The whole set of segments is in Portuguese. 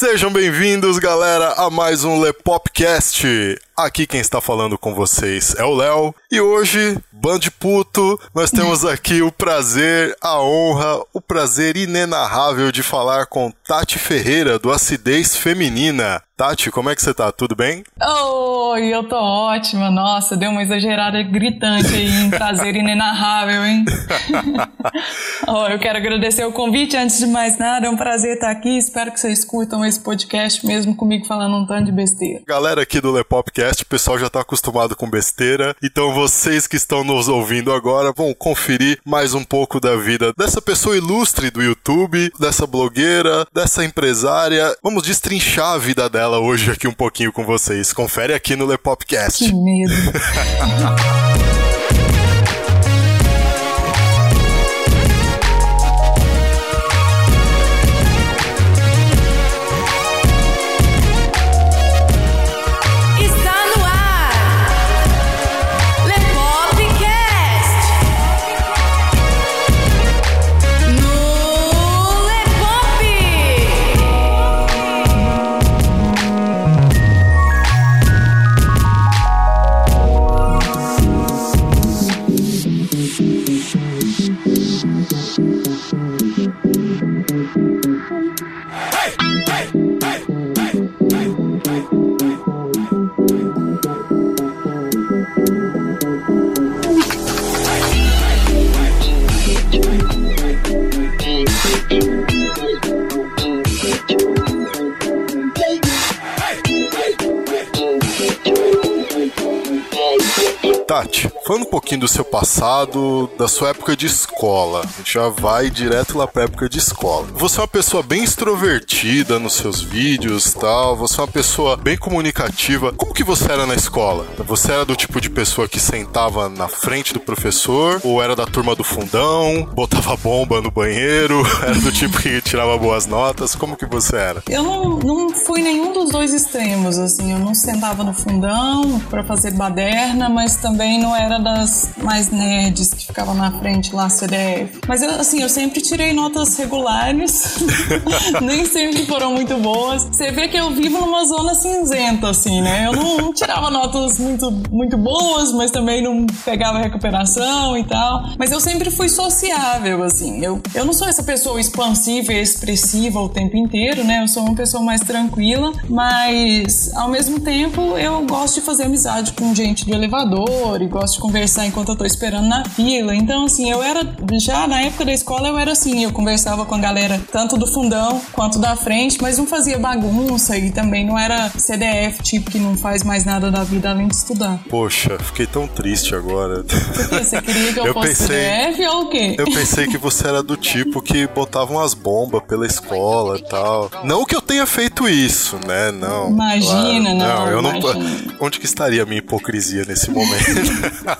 Sejam bem-vindos, galera, a mais um Lepopcast. Aqui quem está falando com vocês é o Léo. E hoje, Band Puto, nós temos aqui o prazer, a honra, o prazer inenarrável de falar com Tati Ferreira, do Acidez Feminina. Tati, como é que você tá? Tudo bem? Oi, eu tô ótima. Nossa, deu uma exagerada gritante aí, um prazer inenarrável, hein? oh, eu quero agradecer o convite antes de mais nada. É um prazer estar aqui. Espero que vocês curtam esse podcast mesmo comigo falando um tanto de besteira. Galera aqui do Lepopcast, o pessoal já tá acostumado com besteira. Então vocês que estão nos ouvindo agora vão conferir mais um pouco da vida dessa pessoa ilustre do YouTube, dessa blogueira, dessa empresária. Vamos destrinchar a vida dela ela hoje aqui um pouquinho com vocês. Confere aqui no Lepopcast. Que medo. seu passado, da sua época de escola, a gente já vai direto lá pra época de escola. Você é uma pessoa bem extrovertida nos seus vídeos tal, você é uma pessoa bem comunicativa. Como que você era na escola? Você era do tipo de pessoa que sentava na frente do professor, ou era da turma do fundão, botava bomba no banheiro, era do tipo que tirava boas notas? Como que você era? Eu não, não fui nenhum dos dois extremos, assim, eu não sentava no fundão para fazer baderna, mas também não era das mais nerds que ficavam na frente lá, CDF. Mas eu, assim, eu sempre tirei notas regulares, nem sempre foram muito boas. Você vê que eu vivo numa zona cinzenta, assim, né? Eu não, não tirava notas muito, muito boas, mas também não pegava recuperação e tal. Mas eu sempre fui sociável, assim. Eu, eu não sou essa pessoa expansiva e expressiva o tempo inteiro, né? Eu sou uma pessoa mais tranquila, mas ao mesmo tempo eu gosto de fazer amizade com gente do elevador e gosto de conversar enquanto eu tô esperando na fila. Então, assim, eu era, já na época da escola, eu era assim, eu conversava com a galera tanto do fundão quanto da frente, mas não fazia bagunça e também não era CDF, tipo, que não faz mais nada da vida além de estudar. Poxa, fiquei tão triste agora. Por quê? Você queria que eu, eu fosse pensei, CDF ou o quê? Eu pensei que você era do tipo que botava umas bombas pela escola e tal. Não que eu tenha feito isso, né? Não. Imagina, claro. não. Não, eu imagina. não. Onde que estaria a minha hipocrisia nesse momento?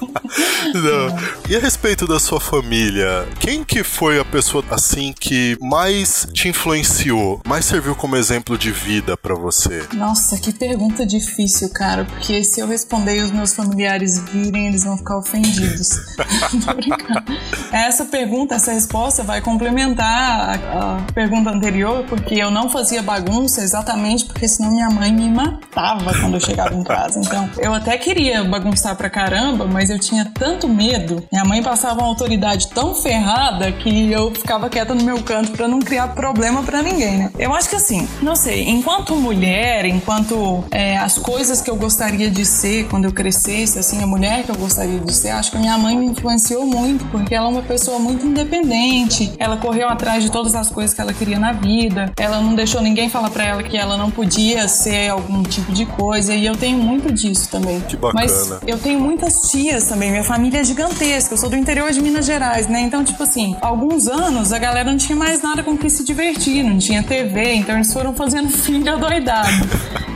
Não. E a respeito da sua família, quem que foi a pessoa assim que mais te influenciou, mais serviu como exemplo de vida para você? Nossa, que pergunta difícil, cara, porque se eu responder e os meus familiares virem, eles vão ficar ofendidos. Essa pergunta, essa resposta vai complementar a, a pergunta anterior, porque eu não fazia bagunça exatamente porque senão minha mãe me matava quando eu chegava em casa. Então, eu até queria bagunçar pra caramba, mas eu tinha tanto medo. Minha mãe passava uma autoridade tão ferrada que eu ficava quieta no meu canto para não criar problema para ninguém, né? Eu acho que assim, não sei, enquanto mulher, enquanto é, as coisas que eu gostaria de ser quando eu crescesse, assim, a mulher que eu gostaria de ser, acho que a minha mãe me influenciou muito, porque ela é uma pessoa muito independente. Ela correu atrás de todas as coisas que ela queria na vida. Ela não deixou ninguém falar para ela que ela não podia ser algum tipo de coisa. E eu tenho muito disso também. Que bacana. Mas eu tenho muitas tias também. Minha família é gigantesca. Eu sou do interior de Minas Gerais, né? Então, tipo assim, alguns anos a galera não tinha mais nada com que se divertir, não tinha TV, então eles foram fazendo filho adoidado.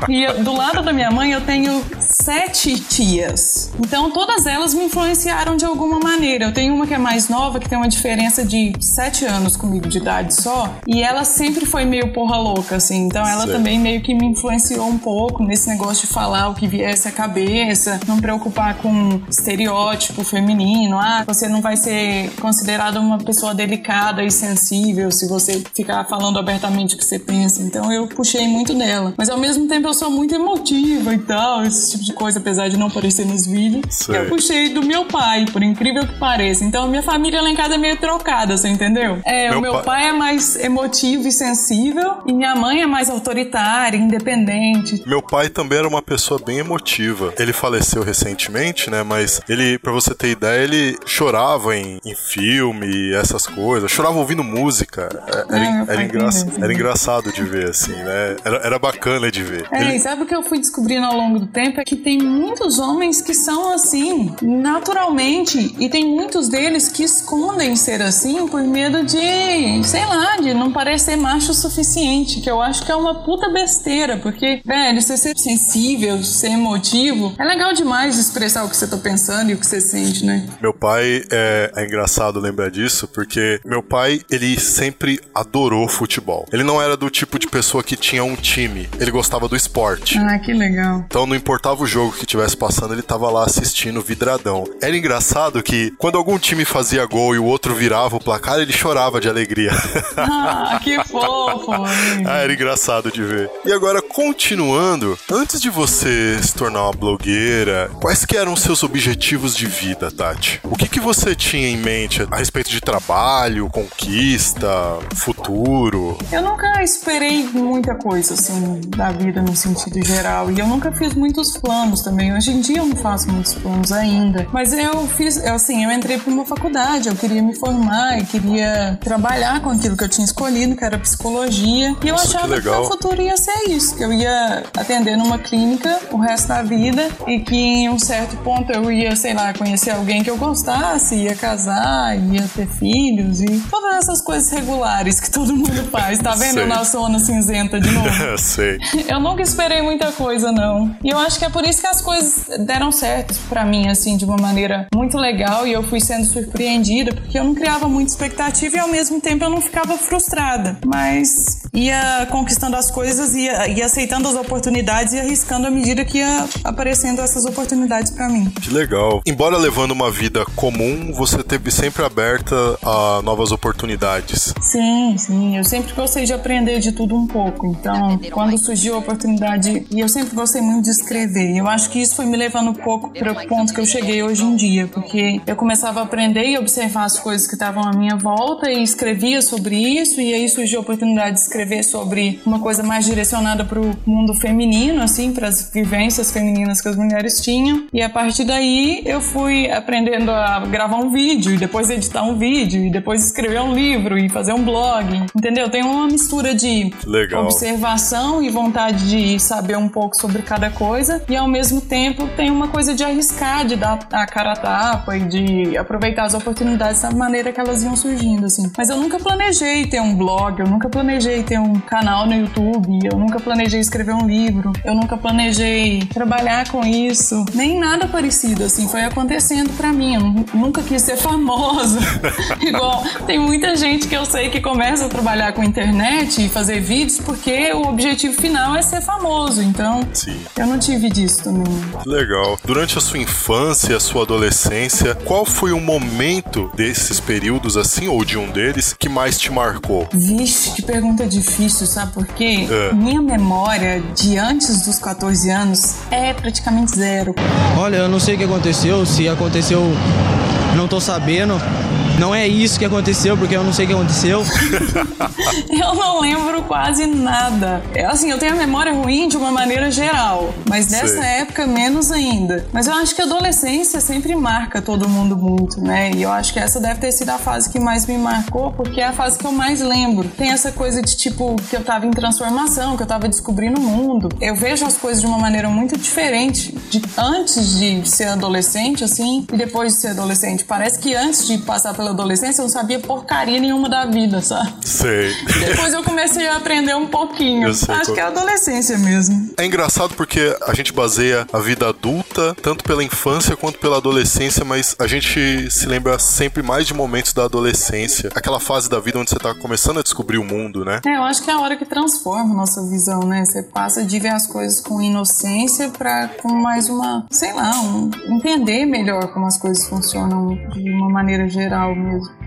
E eu, do lado da minha mãe eu tenho sete tias. Então todas elas me influenciaram de alguma maneira. Eu tenho uma que é mais nova, que tem uma diferença de sete anos comigo de idade só, e ela sempre foi meio porra louca, assim. Então ela também meio que me influenciou um pouco nesse negócio de falar o que viesse à cabeça, não preocupar com estereótipo feminino. Ah, você não vai ser considerada uma pessoa delicada e sensível se você ficar falando abertamente o que você pensa. Então eu puxei muito dela. Mas ao mesmo tempo eu sou muito emotiva e tal, esse tipo de coisa, apesar de não aparecer nos vídeos. Eu puxei do meu pai, por incrível que pareça. Então minha família lá em casa é meio trocada, você entendeu? É, Meu o meu pai- pai... é mais emotivo e sensível e minha mãe é mais autoritária, independente. Meu pai também era uma pessoa bem emotiva. Ele faleceu recentemente, né? Mas ele, pra você ter ideia, ele chorava em, em filme e essas coisas. Chorava ouvindo música. É, Era, Ah, era, engra- era engraçado de ver, assim, né? Era, era bacana de ver. É, Ele- e sabe o que eu fui descobrindo ao longo do tempo? É que tem muitos homens que são assim, naturalmente, e tem muitos deles que escondem ser assim por medo de, sei lá, de não parecer macho o suficiente, que eu acho que é uma puta besteira, porque, velho, você ser sensível, ser emotivo, é legal demais expressar o que você tá pensando e o que você sente, né? Meu pai é, é engraçado lembrar disso, porque meu pai, ele sempre adorou futebol. Ele não era do tipo de pessoa que tinha um time, ele gostava do esporte. Ah, que legal. Então não importava o jogo que tivesse passando, ele tava lá assistindo vidradão. Era engraçado que quando algum time fazia gol e o outro virava o placar, ele chorava de alegria. Ah, que fofo. ah, era engraçado de ver. E agora, continuando, antes de você se tornar uma blogueira, quais que eram os seus objetivos de vida, Tati? O que, que você tinha em mente a respeito de trabalho, conquista, futuro? Eu nunca esperei muita coisa, assim, da vida no sentido geral. E eu nunca fiz muitos planos também. Hoje em dia eu não faço muitos planos ainda. Mas eu fiz, eu, assim, eu entrei para uma faculdade, eu queria me formar e queria trabalhar com aquilo que eu tinha escolhido, que era psicologia. E eu Nossa, que achava que, legal. meu futuro ia ser isso, que eu ia atender numa clínica o resto da vida e que em um certo ponto eu ia, sei lá, conhecer alguém que eu gostasse, ia casar, ia ter filhos e todas essas coisas regulares que todo mundo faz. Tá vendo eu na zona cinzenta de novo? Sei. Eu nunca esperei muita coisa, não. E eu acho que é por isso que as coisas deram certo pra mim, assim, de uma maneira muito legal. E eu fui sendo surpreendida, porque eu não criava muita expectativa e ao mesmo tempo eu não ficava frustrada. Mas ia conquistando as coisas, ia, ia aceitando as oportunidades e arriscando à medida que ia aparecendo essas oportunidades pra mim. Que legal. Embora levando uma vida comum, você teve sempre aberta a novas oportunidades. Sim, sim. Eu sempre gostei de aprender de tudo um pouco. Então, quando surgiu a oportunidade, e eu sempre gostei muito de escrever. E eu acho que isso foi me levando um pouco para o ponto que eu cheguei hoje em dia, porque eu começava a aprender e observar as coisas que estavam à minha volta e escrevia sobre isso. E aí surgiu a oportunidade de escrever sobre uma coisa mais direcionada para o mundo feminino, assim, para as vivências femininas que as mulheres tinham. E a partir daí eu fui aprendendo a gravar um vídeo e depois editar um vídeo e depois escrever um livro e fazer um blog. Entendeu? Tem uma mistura de Legal. observação e vontade de saber um pouco sobre cada coisa e ao mesmo tempo tem uma coisa de arriscar, de dar a cara a tapa e de aproveitar as oportunidades da maneira que elas iam surgindo, assim. Mas eu nunca planejei ter um blog, eu nunca planejei ter um canal no YouTube, eu nunca planejei escrever um livro, eu nunca planejei trabalhar com isso, nem nada parecido, assim, foi acontecendo pra mim. Eu nu- nunca quis ser famosa. Igual, tem muita gente que eu sei que começa a trabalhar com internet e fazer vídeos porque o objetivo final é ser famoso. Então, Sim. eu não tive disso também. Legal. Durante a sua infância e a sua adolescência, qual foi o momento desses períodos, assim, ou de um deles, que mais te marcou? Vixe, que pergunta difícil, sabe por quê? É. Minha memória de antes dos 14 anos é praticamente zero. Olha, eu não sei o que aconteceu, se aconteceu, não tô sabendo. Não é isso que aconteceu, porque eu não sei o que aconteceu. Eu não lembro quase nada. É, Assim, eu tenho a memória ruim de uma maneira geral, mas dessa Sei. época menos ainda. Mas eu acho que a adolescência sempre marca todo mundo muito, né? E eu acho que essa deve ter sido a fase que mais me marcou, porque é a fase que eu mais lembro. Tem essa coisa de tipo que eu tava em transformação, que eu tava descobrindo o mundo. Eu vejo as coisas de uma maneira muito diferente de antes de ser adolescente, assim, e depois de ser adolescente. Parece que antes de passar pela adolescência, eu não sabia porcaria nenhuma da vida, sabe? Sei. Depois eu comecei a aprender um pouquinho. Acho qual- que é a adolescência mesmo. É engraçado porque a gente baseia a vida adulta tanto pela infância quanto pela adolescência, mas a gente se lembra sempre mais de momentos da adolescência, aquela fase da vida onde você tá começando a descobrir o mundo, né? É, eu acho que é a hora que transforma a nossa visão, né? Você passa de ver as coisas com inocência pra com mais uma, sei lá, um, entender melhor como as coisas funcionam de uma maneira geral mesmo.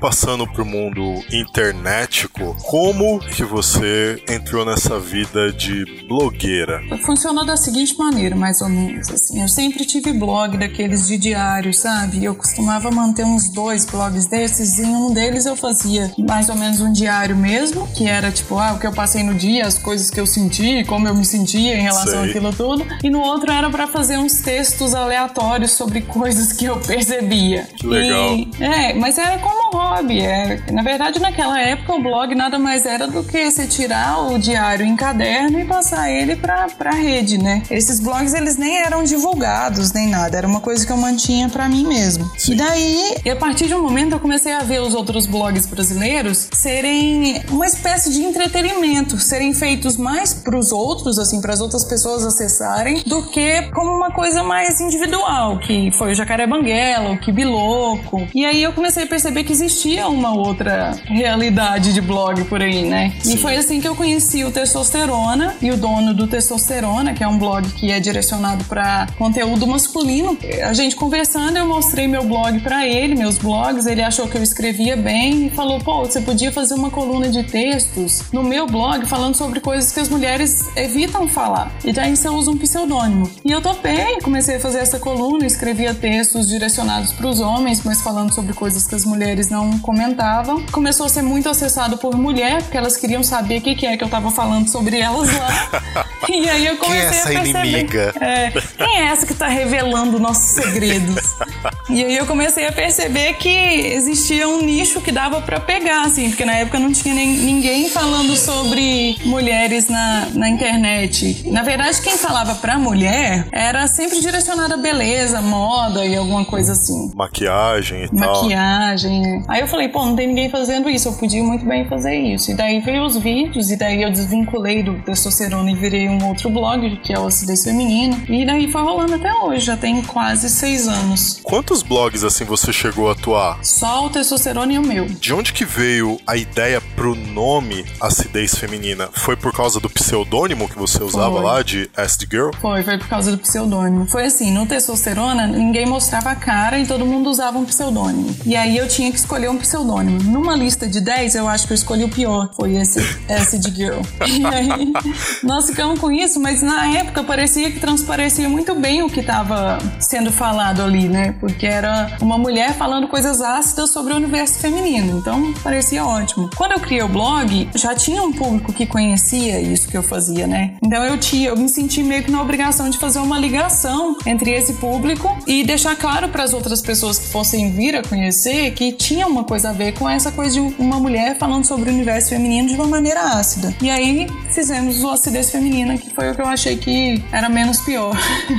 Passando pro mundo internetico, como que você entrou nessa vida de blogueira? Funcionou da seguinte maneira, mais ou menos. Assim, eu sempre tive blog daqueles de diário, sabe? Eu costumava manter uns dois blogs desses. E em um deles eu fazia mais ou menos um diário mesmo, que era tipo, ah, o que eu passei no dia, as coisas que eu senti, como eu me sentia em relação Sei. àquilo tudo. E no outro era pra fazer uns textos aleatórios sobre coisas que eu percebia. Que legal. E- é, mas era como hobby. É, na verdade, naquela época, o blog nada mais era do que você tirar o diário em caderno e passar ele pra, pra rede, né? Esses blogs, eles nem eram divulgados, nem nada. Era uma coisa que eu mantinha pra mim mesmo. Sim. E daí, e a partir de um momento, eu comecei a ver os outros blogs brasileiros serem uma espécie de entretenimento, serem feitos mais pros outros, assim, pras outras pessoas acessarem, do que como uma coisa mais individual, que foi o Jacaré Banguela, o Kibiloco. E aí eu comecei a perceber que existia uma outra realidade de blog por aí, né? Sim. E foi assim que eu conheci o Testosterona e o dono do Testosterona, que é um blog que é direcionado para conteúdo masculino. A gente conversando, eu mostrei meu blog para ele, meus blogs, ele achou que eu escrevia bem e falou: "Pô, você podia fazer uma coluna de textos no meu blog falando sobre coisas que as mulheres evitam falar. E daí você usa um pseudônimo". E eu topei, comecei a fazer essa coluna, escrevia textos direcionados para os homens, mas falando sobre coisas que as mulheres não comentavam. Começou a ser muito acessado por mulher, porque elas queriam saber o que, que é que eu tava falando sobre elas lá. e aí eu Quem é comecei essa a perceber. inimiga? É, quem é essa que tá revelando nossos segredos? e aí eu comecei a perceber que existia um nicho que dava pra pegar, assim, porque na época não tinha nem, ninguém falando sobre mulheres na, na internet. Na verdade, quem falava pra mulher era sempre direcionada a beleza, moda e alguma coisa assim Maquiagem e tal. maquiagem. Aí eu falei, pô, não tem ninguém fazendo isso, eu podia muito bem fazer isso. E daí veio os vídeos, e daí eu desvinculei do testosterona e virei um outro blog, que é o Acidez Feminina. E daí foi rolando até hoje, já tem quase seis anos. Quantos blogs assim você chegou a atuar? Só o testosterona e o meu. De onde que veio a ideia pro nome Acidez Feminina? Foi por causa do pseudônimo que você usava Foi. lá de Acid Girl? Foi, foi por causa do pseudônimo. Foi assim, no testosterona, ninguém mostrava a cara e todo mundo usava um pseudônimo. E aí eu tinha que escolher um pseudônimo. Numa lista de 10, eu acho que eu escolhi o pior. Foi esse, esse de Girl. E aí, nós ficamos com isso, mas na época parecia que transparecia muito bem o que estava sendo falado ali, né? Porque era uma mulher falando coisas ácidas sobre o universo feminino. Então, parecia ótimo. Quando eu criei o blog, já tinha um público que conhecia isso que eu fazia, né? Então eu tinha, eu me senti meio que na obrigação de fazer uma ligação entre esse público e deixar claro para as outras pessoas que fossem vir a conhecer que tinha uma coisa a ver com essa coisa de uma mulher falando sobre o universo feminino de uma maneira ácida. E aí fizemos o acidez feminina, que foi o que eu achei que era menos pior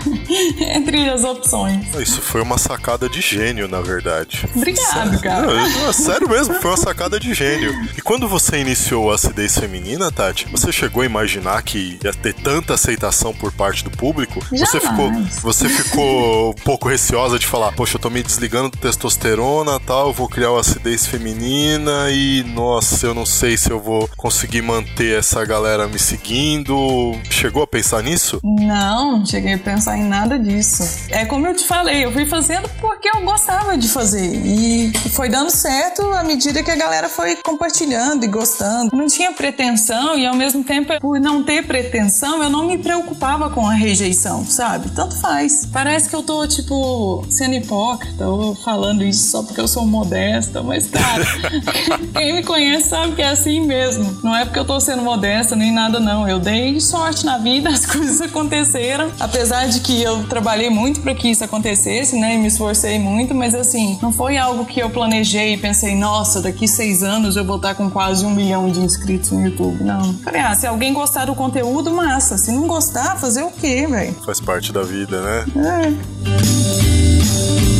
entre as opções. Isso foi uma sacada de gênio, na verdade. Obrigado, cara. Não, sério mesmo, foi uma sacada de gênio. E quando você iniciou a acidez feminina, Tati, você chegou a imaginar que ia ter tanta aceitação por parte do público? Você ficou, você ficou um pouco receosa de falar, poxa, eu tô me desligando do testosterona tal, eu vou criar acidez feminina e, nossa, eu não sei se eu vou conseguir manter essa galera me seguindo. Chegou a pensar nisso? Não, cheguei a pensar em nada disso. É como eu te falei, eu fui fazendo porque eu gostava de fazer. E foi dando certo à medida que a galera foi compartilhando e gostando. Não tinha pretensão e ao mesmo tempo, por não ter pretensão, eu não me preocupava com a rejeição, sabe? Tanto faz. Parece que eu tô, tipo, sendo hipócrita ou falando isso só porque eu sou modesta, mas cara, quem me conhece sabe que é assim mesmo. Não é porque eu tô sendo modesta nem nada, não. Eu dei sorte na vida, as coisas aconteceram. Apesar de que eu trabalhei muito para que isso acontecesse, né? E me esforcei muito, mas assim, não foi algo que eu planejei e pensei, nossa, daqui seis anos eu vou estar com quase um milhão de inscritos no YouTube. Não. Falei, ah, se alguém gostar do conteúdo, massa. Se não gostar, fazer o quê, velho? Faz parte da vida, né? É.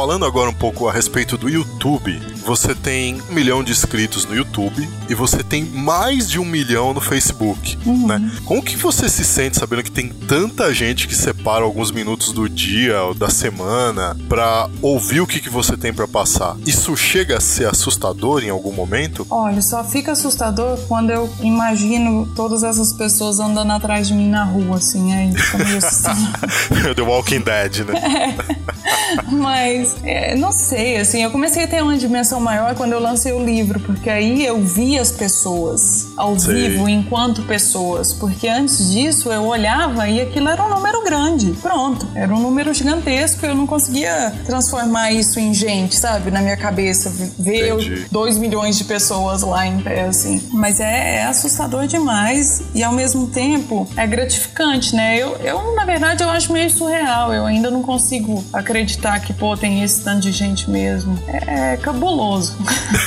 Falando agora um pouco a respeito do YouTube, você tem um milhão de inscritos no YouTube e você tem mais de um milhão no Facebook, uhum. né? Como que você se sente sabendo que tem tanta gente que separa alguns minutos do dia ou da semana para ouvir o que, que você tem para passar? Isso chega a ser assustador em algum momento? Olha, só fica assustador quando eu imagino todas essas pessoas andando atrás de mim na rua, assim, aí fica meio assustador. The Walking Dead, né? É. Mas é, não sei, assim, eu comecei a ter uma dimensão maior quando eu lancei o livro, porque aí eu vi as pessoas ao vivo enquanto pessoas, porque antes disso eu olhava e aquilo era um número grande, pronto, era um número gigantesco, eu não conseguia transformar isso em gente, sabe, na minha cabeça, ver 2 milhões de pessoas lá em pé, assim. Mas é, é, assustador demais e ao mesmo tempo é gratificante, né? Eu, eu, na verdade, eu acho meio surreal, eu ainda não consigo acreditar que, pô, tem esse tanto de gente mesmo. É, é cabuloso.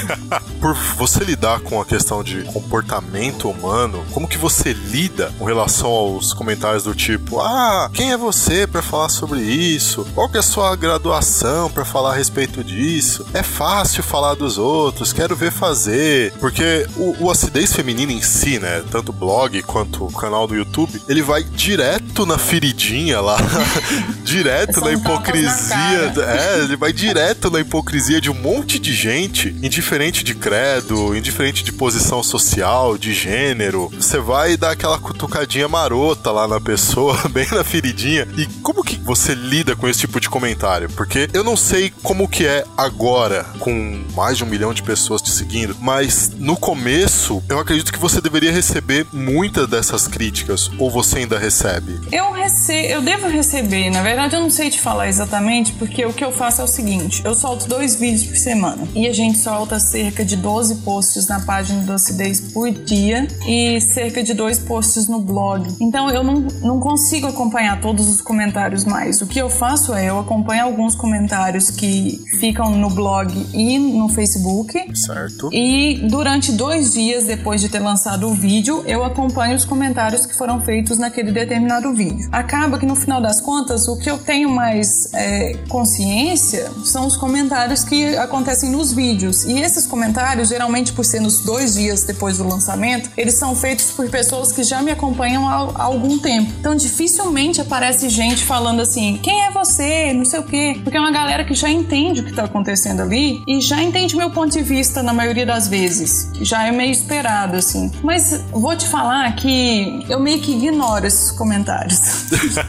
Por você lidar com a questão de comportamento humano, como que você lida com relação aos comentários do tipo: "Ah, quem é você para falar sobre isso? Qual que é a sua graduação para falar a respeito disso? É fácil falar dos outros, quero ver fazer". Porque o, o acidez feminino em si, né, tanto blog quanto o canal do YouTube, ele vai direto na feridinha lá, direto na hipocrisia, na é, ele vai direto na hipocrisia de um monte de gente, indiferente de credo, indiferente de posição social, de gênero. Você vai dar aquela cutucadinha marota lá na pessoa, bem na feridinha. E como que você lida com esse tipo de comentário? Porque eu não sei como que é agora, com mais de um milhão de pessoas te seguindo, mas no começo, eu acredito que você deveria receber muitas dessas críticas, ou você ainda recebe? Eu recebo, eu devo receber. Na verdade, eu não sei te falar exatamente, porque o que eu faço é o seguinte: eu solto dois vídeos por semana e a gente solta cerca de 12 posts na página do Acidez por dia e cerca de dois posts no blog. Então eu não, não consigo acompanhar todos os comentários mais. O que eu faço é eu acompanho alguns comentários que ficam no blog e no Facebook. Certo. E durante dois dias depois de ter lançado o vídeo, eu acompanho os comentários que foram feitos naquele determinado vídeo. Acaba que no final das contas, o que eu tenho mais é, consciência são os comentários que acontecem nos vídeos. E esses comentários, geralmente por ser nos dois dias depois do lançamento, eles são feitos por pessoas que já me acompanham há, algum tempo. Então dificilmente aparece gente falando assim: quem é você? Não sei o quê. Porque é uma galera que já entende o que está acontecendo ali e já entende meu ponto de vista na maioria das vezes. Já é meio esperado, assim. Mas vou te falar que eu meio que ignoro esses comentários.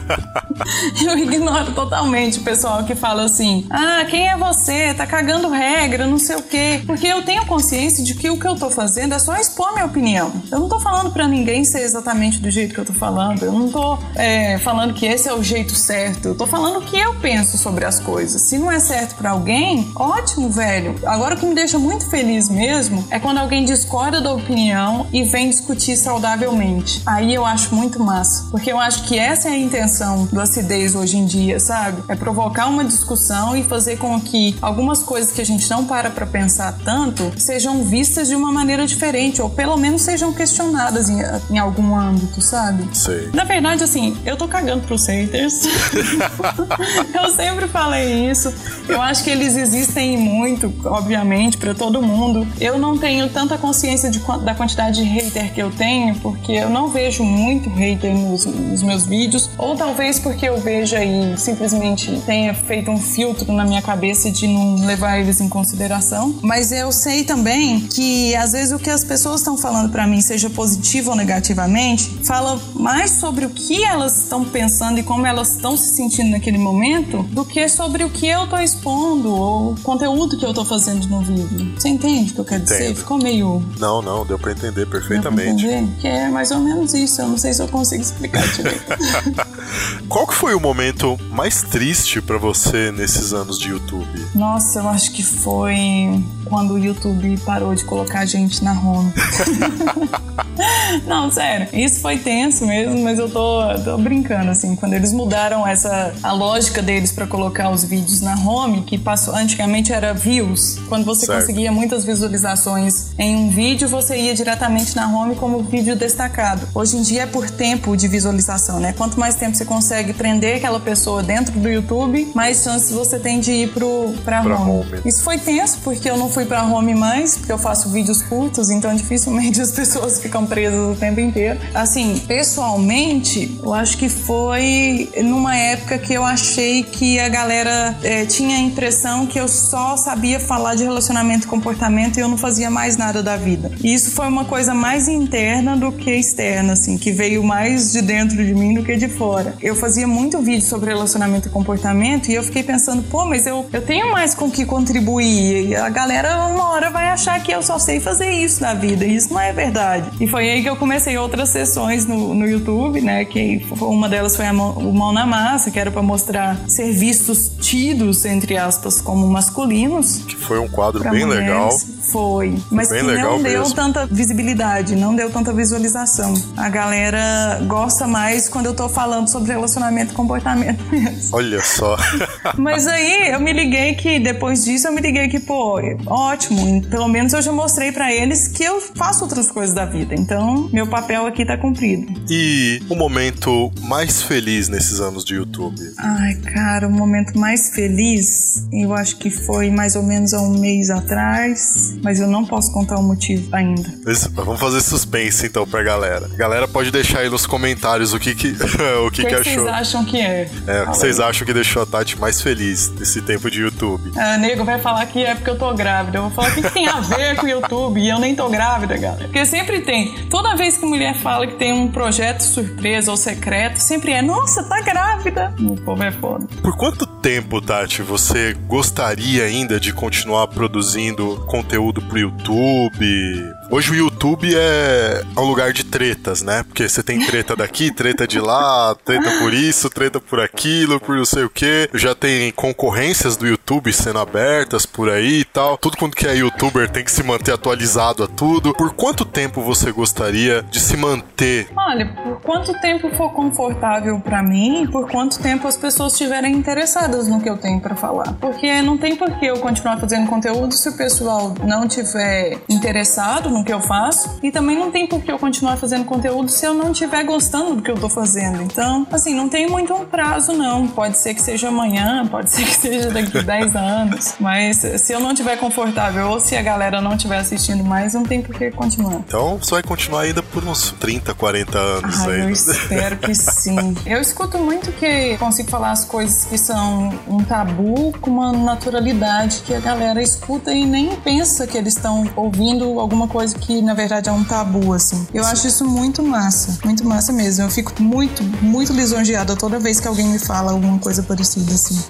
eu ignoro totalmente o pessoal que fala assim: ah, quem é você? Tá cagando regra, não sei o quê. Porque eu tenho consciência de que o que eu tô fazendo é só expor minha opinião. Eu não tô falando para ninguém ser exatamente do jeito que eu tô falando. Eu não tô é, falando que esse é o jeito certo. Eu tô falando o que eu penso sobre as coisas. Se não é certo para alguém, ótimo, velho. Agora o que me deixa muito feliz mesmo é quando alguém discorda da opinião e vem discutir saudavelmente. Aí eu acho muito massa. Porque eu acho que essa é a intenção do acidez hoje em dia, sabe? É provocar uma discussão e fazer com que algumas coisas que a gente não para para pensar tanto sejam vistas de uma maneira diferente, ou pelo menos sejam questionadas em, em algum âmbito, sabe? Sei. Na verdade, assim, eu tô cagando pros haters. eu sempre falei isso. Eu acho que eles existem muito, obviamente, para todo mundo. Eu não tenho tanta consciência de, da quantidade de hater que eu tenho, porque eu não vejo muito hater nos, nos meus vídeos, ou talvez porque eu veja e simplesmente tenha feito um filtro na minha cabeça de não levar eles em consideração. Mas eu sei também que às vezes o que as pessoas estão falando para mim, seja positivo ou negativamente, fala mais sobre o que elas estão pensando e como elas estão se sentindo naquele momento do que sobre o que eu tô expondo ou o conteúdo que eu tô fazendo no vídeo. Você entende o que eu quero dizer? Entendo. Ficou meio. Não, não, deu pra entender perfeitamente. Deu pra entender? Que é mais ou menos isso. Eu não sei se eu consigo explicar direito. Qual que foi o momento mais triste pra você nesses anos de YouTube? Nossa, eu acho que foi quando o YouTube parou de colocar a gente na home. Não, sério. Isso foi tenso mesmo, mas eu tô, tô brincando, assim. Quando eles mudaram essa a lógica deles pra colocar os vídeos na home, que passou antigamente era views. Quando você Certo. conseguia muitas visualizações em um vídeo, você ia diretamente na home como vídeo destacado. Hoje em dia é por tempo de visualização, né? Quanto mais tempo você consegue prender aquela pessoa dentro do YouTube, mais chances você tem de ir pro, pra, Pra home. home. Isso foi tenso, porque eu não fui pra home mais, porque eu faço vídeos curtos, então dificilmente as pessoas ficam presas o tempo inteiro. Assim, pessoalmente, eu acho que foi numa época que eu achei que a galera eh, tinha a impressão que eu só sabia falar de relacionamento e comportamento e eu não fazia mais nada da vida. E isso foi uma coisa mais interna do que externa, assim, que veio mais de dentro de mim do que de fora. Eu fazia muito vídeo sobre relacionamento e comportamento e eu fiquei pensando, pô, mas eu, eu tenho mais com que contribuir. E a galera uma hora vai achar que eu só sei fazer isso na vida. E isso não é verdade. E foi aí que eu comecei outras sessões no, no YouTube, né? Que foi- uma delas foi a mão, o Mão na Massa, que era pra mostrar serviços tidos, entre aspas, como masculinos. Que foi um quadro bem mulheres. legal. Foi, mas bem que não deu mesmo. tanta visibilidade, não deu tanta visualização. A galera gosta mais quando eu tô falando sobre relacionamento e comportamento mesmo. Olha só. Mas aí eu me liguei que depois disso eu me liguei que, pô, ótimo, pelo menos eu já mostrei pra eles que eu faço outras coisas da vida. Então, meu papel aqui tá cumprido. e o momento mais feliz nesses anos de YouTube? Ai, cara, o momento mais feliz, eu acho que foi mais ou menos há um mês atrás, mas eu não posso contar o motivo ainda. Vamos fazer suspense então pra galera. A galera pode deixar aí nos comentários o que que, o que, que, que que vocês achou. acham que é? É, o que vocês acham que deixou a Tati mais feliz nesse tempo de YouTube? A nego vai falar que é porque eu tô grávida. Eu vou falar o que, que tem a ver com o YouTube e eu nem tô grávida, galera. Porque sempre tem. Toda vez que mulher fala que tem um projeto surpresa ou secreto, sempre é, nossa, tá grávida. O povo é foda. Por quanto tempo, Tati, você gostaria ainda de continuar produzindo conteúdo pro YouTube? Hoje o YouTube é um lugar de tretas, né? Porque você tem treta daqui, treta de lá, treta por isso, treta por aquilo, por não sei o quê. Já tem concorrências do YouTube sendo abertas por aí e tal. Tudo quanto que é youtuber tem que se manter atualizado a tudo. Por quanto tempo você gostaria de se manter Olha, por quanto tempo for confortável pra mim, por quanto tempo as pessoas estiverem interessadas no que eu tenho pra falar. Porque não tem por que eu continuar fazendo conteúdo se o pessoal não tiver interessado no que eu faço, e também não tem por que eu continuar fazendo conteúdo se eu não estiver gostando do que eu tô fazendo. Então, assim, não tem muito um prazo não. Pode ser que seja amanhã, pode ser que seja daqui 10 anos, mas se eu não estiver confortável ou se a galera não estiver assistindo mais, não tem por que continuar. Então você vai continuar ainda por uns 30, 40 anos Ah, aí. eu espero que sim. Eu escuto muito que consigo falar as coisas que são um tabu com uma naturalidade que a galera escuta e nem pensa que eles estão ouvindo alguma coisa que na verdade é um tabu, assim. Eu acho isso muito massa, muito massa mesmo. Eu fico muito, muito lisonjeada toda vez que alguém me fala alguma coisa parecida assim.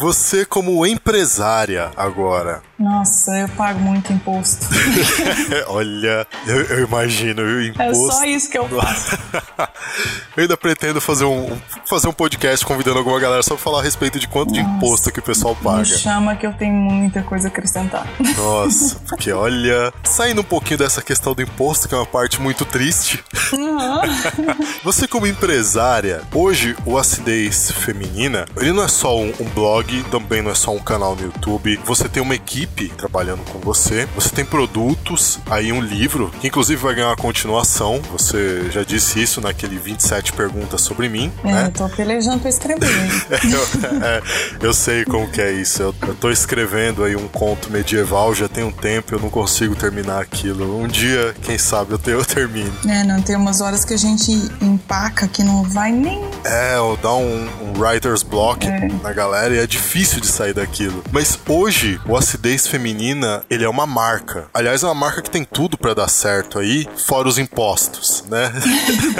Você como empresária agora, Nossa, eu pago muito imposto. olha, eu, eu imagino o É imposto. só isso que eu faço. eu ainda pretendo fazer um, fazer um podcast convidando alguma galera só pra falar a respeito de quanto de imposto que o pessoal Me paga. chama que eu tenho muita coisa a acrescentar. Nossa, porque olha, saindo um pouquinho dessa questão do imposto, que é uma parte muito triste. Você como empresária, hoje o Acidez Feminina, ele não é só um, um blog, também não é só um canal no YouTube. Você tem uma equipe trabalhando com você. Você tem produtos, aí um livro, que inclusive vai ganhar uma continuação. Você já disse isso naquele 27 bastante perguntas sobre mim, é, né? Eu tô pelejando pra escrever. eu, é, eu sei como que é isso. Eu, eu tô escrevendo aí um conto medieval já tem um tempo, eu não consigo terminar aquilo. Um dia, quem sabe, eu, eu termino. É, não, tem umas horas que a gente empaca que não vai nem. É, ou dá um, um writer's block é. na galera e é difícil de sair daquilo. Mas hoje, o acidez feminina, ele é uma marca. Aliás, é uma marca que tem tudo para dar certo aí, fora os impostos, né?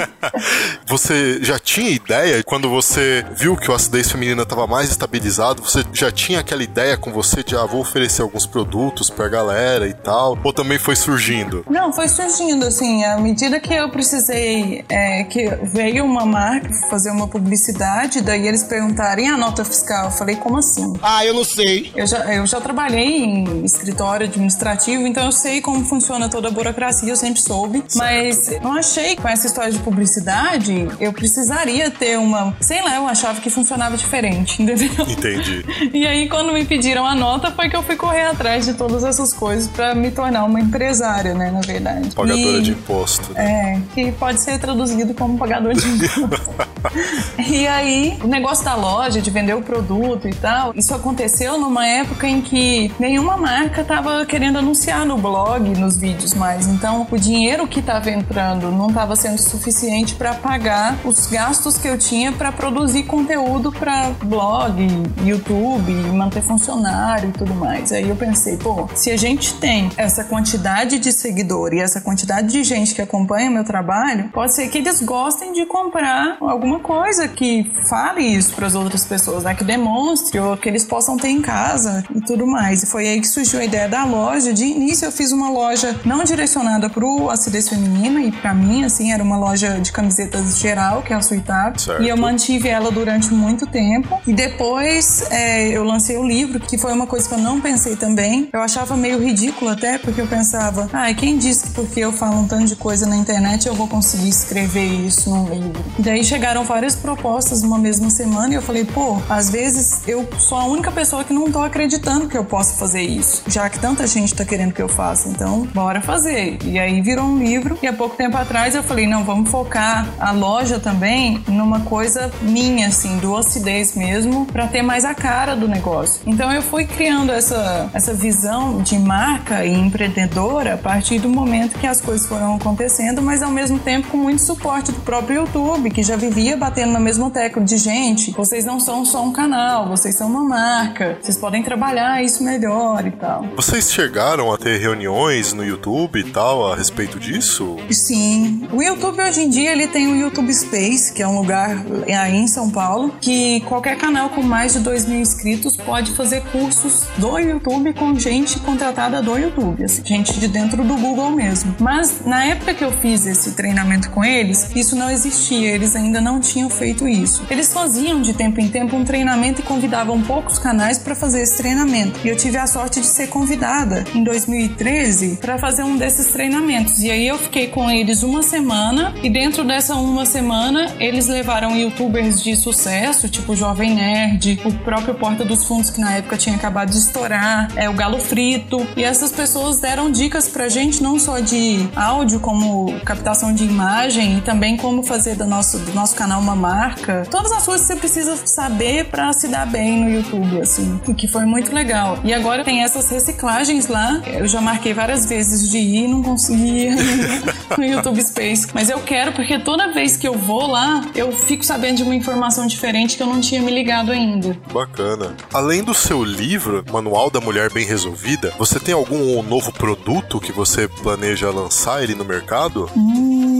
você já tinha ideia, quando você viu que o acidez feminina estava mais estabilizado, você já tinha aquela ideia com você de, ah, vou oferecer alguns produtos pra galera e tal? Ou também foi surgindo? Não, foi surgindo, assim, à medida que eu precisei, é, que veio uma marca fazer uma publicidade, daí eles perguntarem a nota fiscal. Eu falei, como assim? Ah, eu não sei. Eu já, eu já trabalhei em escritório administrativo, então eu sei como funciona toda a burocracia, eu sempre soube. Certo. Mas não achei que com essa história de publicidade eu precisaria ter uma. Sei lá, eu achava que funcionava diferente, entendeu? Entendi. E aí, quando me pediram a nota, foi que eu fui correr atrás de todas essas coisas para me tornar uma empresária, né, na verdade. Pagadora e, de imposto. Né? É, que pode ser traduzido como pagador de imposto. e aí, o negócio da loja, de vender o produto e tal, isso aconteceu numa época em que nenhuma marca tava querendo anunciar no blog, nos vídeos mais. Então, o dinheiro que tava entrando não tava sendo suficiente para pagar os gastos que eu tinha para produzir conteúdo para blog, YouTube, manter funcionário e tudo mais. Aí eu pensei, pô, se a gente tem essa quantidade de seguidor e essa quantidade de gente que acompanha o meu trabalho, pode ser que eles gostem de comprar alguma coisa que fale isso para as outras pessoas, né? Que demonstre ou que eles possam ter em casa e tudo mais. E foi aí que surgiu a ideia da loja. De início eu fiz uma loja não direcionada para o acidez feminina e para mim, assim, era uma loja de camisetas geral, que é a Suitap. E eu mantive ela durante muito tempo. E depois é, eu lancei o livro, que foi uma coisa que eu não pensei também. Eu achava meio ridículo até, porque eu pensava, ah, quem disse que porque eu falo um tanto de coisa na internet eu vou conseguir escrever isso num livro? E daí chegaram várias propostas numa mesma semana e eu falei, pô, às vezes eu sou a única pessoa que não tô acreditando que eu posso fazer isso, já que tanta gente tá querendo que eu faça, então bora fazer. E aí virou um livro e há pouco tempo atrás eu falei, não, vamos focar a loja também numa coisa minha, assim, do acidez mesmo, para ter mais a cara do negócio. Então eu fui criando essa, essa visão de marca e empreendedora a partir do momento que as coisas foram acontecendo, mas ao mesmo tempo com muito suporte do próprio YouTube, que já vivia batendo na mesma tecla de gente, vocês não são só um canal, vocês são uma marca, vocês podem trabalhar isso melhor e tal. Vocês chegaram a ter reuniões no YouTube e tal a respeito disso? Sim. O YouTube hoje em dia ele tem o YouTube Space, que é um lugar aí em São Paulo, que qualquer canal com mais de 2 mil inscritos pode fazer cursos do YouTube com gente contratada do YouTube, assim, gente de dentro do Google mesmo. Mas na época que eu fiz esse treinamento com eles, isso não existia, eles ainda não tinham feito isso. Eles faziam de tempo em tempo um treinamento e convidavam poucos canais para fazer esse treinamento. E eu tive a sorte de ser convidada em 2013 para fazer um desses treinamentos. E aí eu fiquei com eles uma semana e dentro dessa uma semana eles levaram youtubers de sucesso, tipo Jovem Nerd, o próprio Porta dos Fundos que na época tinha acabado de estourar, é o Galo Frito. E essas pessoas deram dicas pra gente não só de áudio como captação de imagem e também como fazer do nosso, do nosso canal uma marca. Todas as coisas que você precisa saber para se dar bem no YouTube, assim. O que foi muito legal. E agora tem essas reciclagens lá. Eu já marquei várias vezes de ir e não consegui no YouTube Space. Mas eu quero porque toda vez que eu vou lá, eu fico sabendo de uma informação diferente que eu não tinha me ligado ainda. Bacana. Além do seu livro, Manual da Mulher Bem Resolvida, você tem algum novo produto que você planeja lançar ele no mercado? Hum,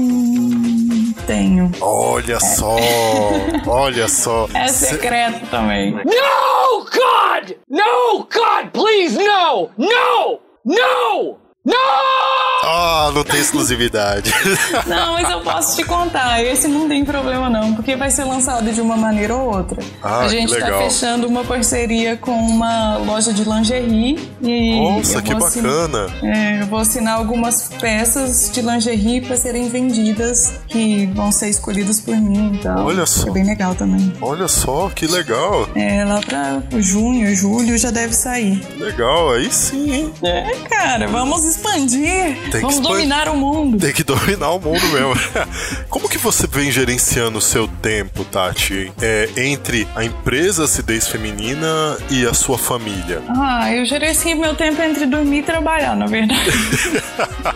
tenho. Olha é. só! Olha só! É secreto Cê... também. No, God! No, God, please, no! No! No! No! Ah, não tem exclusividade. não, mas eu posso te contar. Esse não tem problema não, porque vai ser lançado de uma maneira ou outra. Ah, a gente está fechando uma parceria com uma loja de lingerie e Nossa, que bacana. É, eu vou assinar algumas peças de lingerie para serem vendidas que vão ser escolhidas por mim e tal. Olha só. É bem legal também. Olha só, que legal. É, lá para junho, julho já deve sair. Legal, aí sim, hein? É, cara, vamos expandir Tem Vamos que expan- dominar o mundo. Tem que dominar o mundo mesmo. Como que você vem gerenciando o seu tempo, Tati? É, entre a empresa Acidez Feminina e a sua família? Ah, eu gerencio meu tempo entre dormir e trabalhar, na verdade.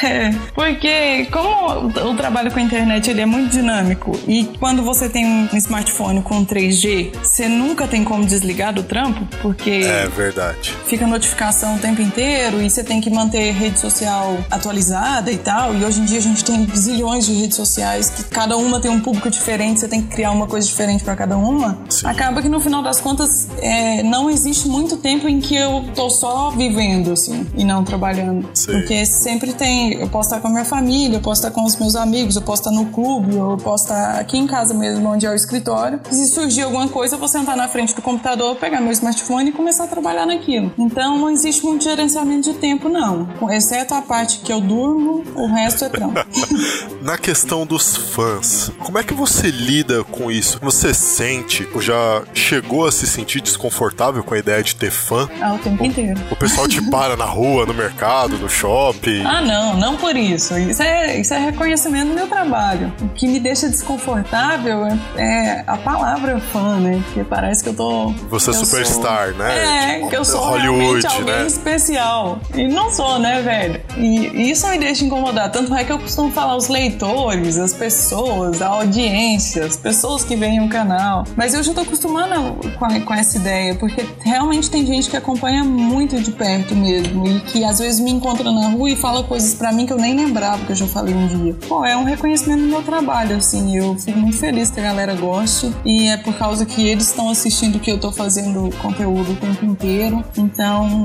É, porque como o trabalho com a internet ele é muito dinâmico e quando você tem um smartphone com 3G, você nunca tem como desligar do trampo, porque É verdade. fica notificação o tempo inteiro e você tem que manter rede social atualizada e tal. E hoje em dia a gente tem zilhões de redes sociais que cada uma tem um público diferente, você tem que criar uma coisa diferente para cada uma. Sim. Acaba que no final das contas é, não existe muito tempo em que eu tô só vivendo assim e não trabalhando. Sim. Porque sempre tem, eu posso estar com a minha família, eu posso estar com os meus amigos, eu posso estar no clube, eu posso estar aqui em casa mesmo, onde é o escritório. E se surgir alguma coisa, eu vou sentar na frente do computador, pegar meu smartphone e começar a trabalhar naquilo. Então não existe muito gerenciamento de tempo, não. Exceto a parte que eu durmo, o resto é trampo. Na questão dos fãs, como é que você lida com isso? Você sente ou já chegou a se sentir desconfortável com a ideia de ter fã? Ah, o tempo inteiro. O pessoal te para na rua, no mercado, no shopping. Ah, não, não por isso. Isso é, isso é reconhecimento do meu trabalho. O que me deixa desconfortável é, é a palavra fã, né? Porque parece que eu tô. Você é superstar, sou- né? É, Tipo, que eu sou Hollywood, realmente alguém né? especial. E não né, velho? E isso me deixa incomodar. Tanto é que eu costumo falar os leitores, as pessoas, a audiência, as pessoas que veem o canal. Mas eu já tô acostumada com, a- com essa ideia, porque realmente tem gente que acompanha muito de perto mesmo e que às vezes me encontra na rua e fala coisas pra mim que eu nem lembrava que eu já falei um dia. Pô, é um reconhecimento do meu trabalho, assim. Eu fico muito feliz que a galera goste e é por causa que eles estão assistindo que eu tô fazendo conteúdo o tempo inteiro. Então,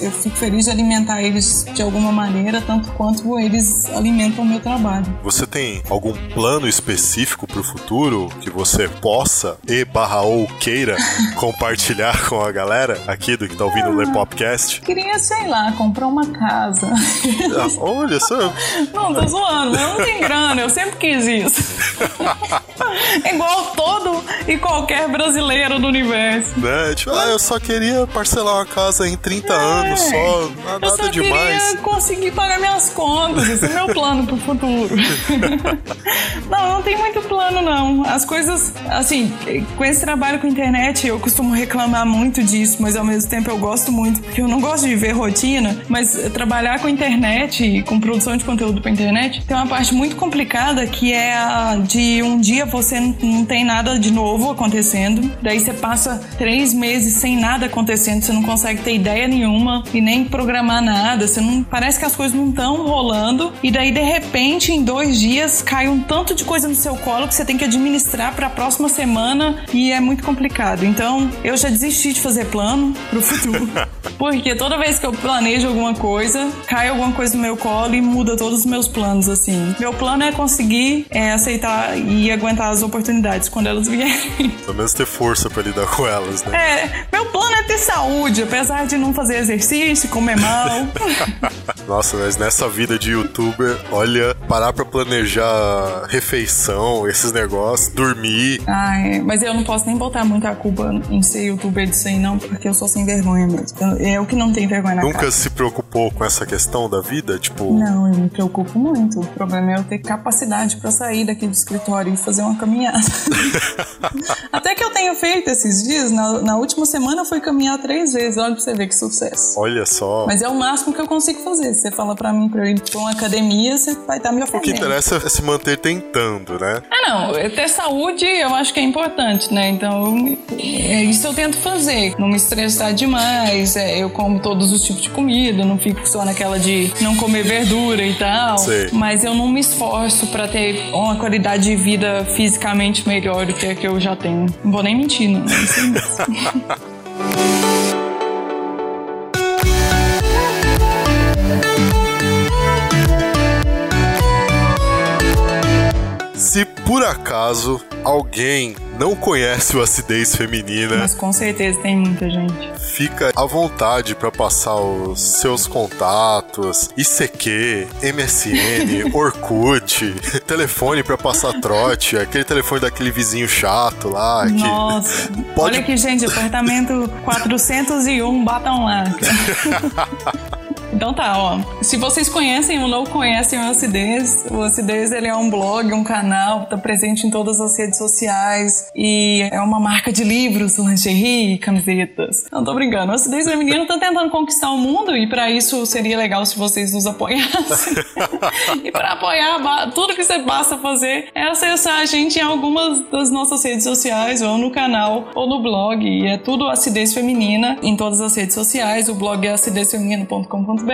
eu fico feliz de alimentar eles de alguma maneira, tanto quanto eles alimentam o meu trabalho. Você tem algum plano específico pro futuro que você possa e barra ou queira compartilhar com a galera aqui do que tá ouvindo o Le Popcast? Queria, sei lá, comprar uma casa. Ah, olha só, Não, tô zoando, eu não tenho grana, eu sempre quis isso. Igual todo e qualquer brasileiro do universo. né? Tipo, ah, eu só queria parcelar uma casa em 30 anos só, Eu nada só demais. queria conseguir pagar minhas contas. Esse é meu plano pro futuro. não, não tem muito plano, não. As coisas, assim, com esse trabalho com internet, eu costumo reclamar muito disso, mas ao mesmo tempo eu gosto muito, porque eu não gosto de ver rotina, mas trabalhar com internet com produção de conteúdo pra internet tem uma parte muito complicada que é a de um dia você não tem nada de novo acontecendo, daí você passa três meses sem nada acontecendo, você não consegue ter ideia nenhuma e nem programar nada, você não parece que as coisas não estão rolando e daí de repente em dois dias cai um tanto de coisa no seu colo que você tem que administrar para a próxima semana e é muito complicado. Então eu já desisti de fazer plano pro futuro, porque toda vez que eu planejo alguma coisa cai alguma coisa no meu colo e muda todos os meus planos assim. Meu plano é conseguir é, aceitar e aguentar as oportunidades quando elas vierem. Pelo menos ter força pra lidar com elas, né? É, meu plano é ter saúde, apesar de não fazer exercício, comer mal. Nossa, mas nessa vida de youtuber, olha, parar pra planejar refeição, esses negócios, dormir. Ai, mas eu não posso nem botar muita culpa em ser youtuber disso aí, não, porque eu sou sem vergonha mesmo. Eu, eu que não tenho vergonha na Nunca cara. se preocupou com essa questão da vida? Tipo, Não, eu me preocupo muito. O problema é eu ter capacidade pra sair daqui do escritório e fazer uma caminhada. Até que eu tenho feito esses dias, na, na última semana eu fui caminhar três vezes. Olha pra você ver que sucesso. olha só. Mas é o máximo que eu consigo fazer. Você fala pra mim pra eu ir pra uma academia, você vai estar me O que interessa é se manter tentando, né? Ah, não. Ter saúde eu acho que é importante, né? Então, é isso eu tento fazer. Não me estressar demais. é, eu como todos os tipos de comida, não fico só naquela de não comer verdura e tal. Sei. Mas eu não me esforço pra ter uma qualidade de vida fisicamente melhor do que a que eu já tenho. Não vou nem mentir, não. É Se por acaso alguém não conhece o Acidez Feminina, Mas com certeza tem muita gente. fica à vontade pra passar os seus contatos, ICQ, MSN, Orkut, telefone pra passar trote, aquele telefone daquele vizinho chato lá que Nossa. Pode- Olha aqui, gente, apartamento 401, batam lá. Então tá, ó. Se vocês conhecem ou não conhecem o Acidez, o Acidez ele é um blog, um canal, tá presente em todas as redes sociais e é uma marca de livros, lingerie, camisetas. Não tô brincando. O Acidez Feminino tá tentando conquistar o mundo e para isso seria legal se vocês nos apoiassem. e para apoiar, tudo que você basta fazer é acessar a gente em algumas das nossas redes sociais ou no canal ou no blog. E é tudo Acidez Feminina em todas as redes sociais. O blog é acidezfeminino.com.br,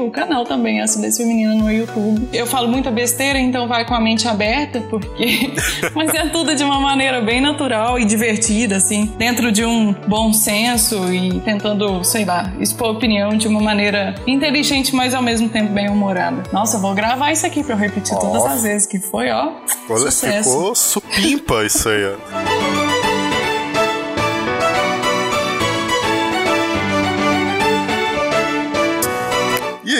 o canal também é Acidez Feminina no YouTube. Eu falo muita besteira, então vai com a mente aberta, porque. Mas é tudo de uma maneira bem natural e divertida, assim, dentro de um bom senso e tentando, sei lá, expor opinião de uma maneira inteligente, mas ao mesmo tempo bem humorada. Nossa, vou gravar isso aqui pra eu repetir oh. todas as vezes que foi, ó. Olha, sucesso. ficou supimpa isso aí, ó.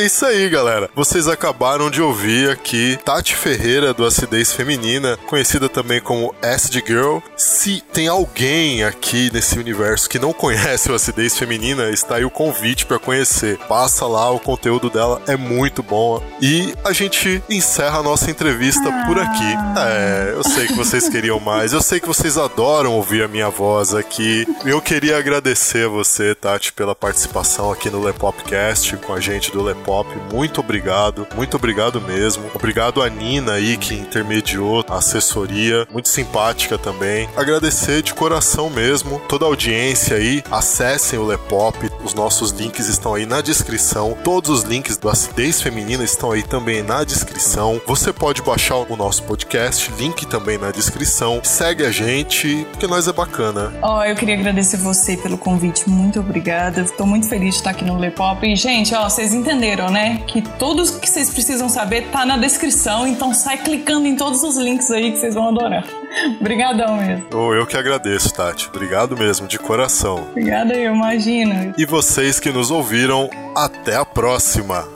Isso aí, galera. Vocês acabaram de ouvir aqui Tati Ferreira do Acidez Feminina, conhecida também como Acid Girl. Se tem alguém aqui nesse universo que não conhece o Acidez Feminina, está aí o convite para conhecer. Passa lá, o conteúdo dela é muito bom. E a gente encerra a nossa entrevista por aqui. É, eu sei que vocês queriam mais, eu sei que vocês adoram ouvir a minha voz aqui. Eu queria agradecer a você, Tati, pela participação aqui no Lepopcast com a gente do Lepop Pop. Muito obrigado, muito obrigado mesmo. Obrigado a Nina aí que intermediou a assessoria, muito simpática também. Agradecer de coração mesmo toda a audiência aí. Acessem o Lepop, os nossos links estão aí na descrição. Todos os links do Acidez Feminina estão aí também na descrição. Você pode baixar o nosso podcast, link também na descrição. Segue a gente, porque nós é bacana. Ó, oh, eu queria agradecer você pelo convite. Muito obrigada. Estou muito feliz de estar aqui no Lepop. E, gente, ó, vocês entenderam entenderam, né? Que tudo que vocês precisam saber tá na descrição, então sai clicando em todos os links aí que vocês vão adorar. Obrigadão mesmo. Oh, eu que agradeço, Tati. Obrigado mesmo, de coração. Obrigada, eu imagino. E vocês que nos ouviram, até a próxima.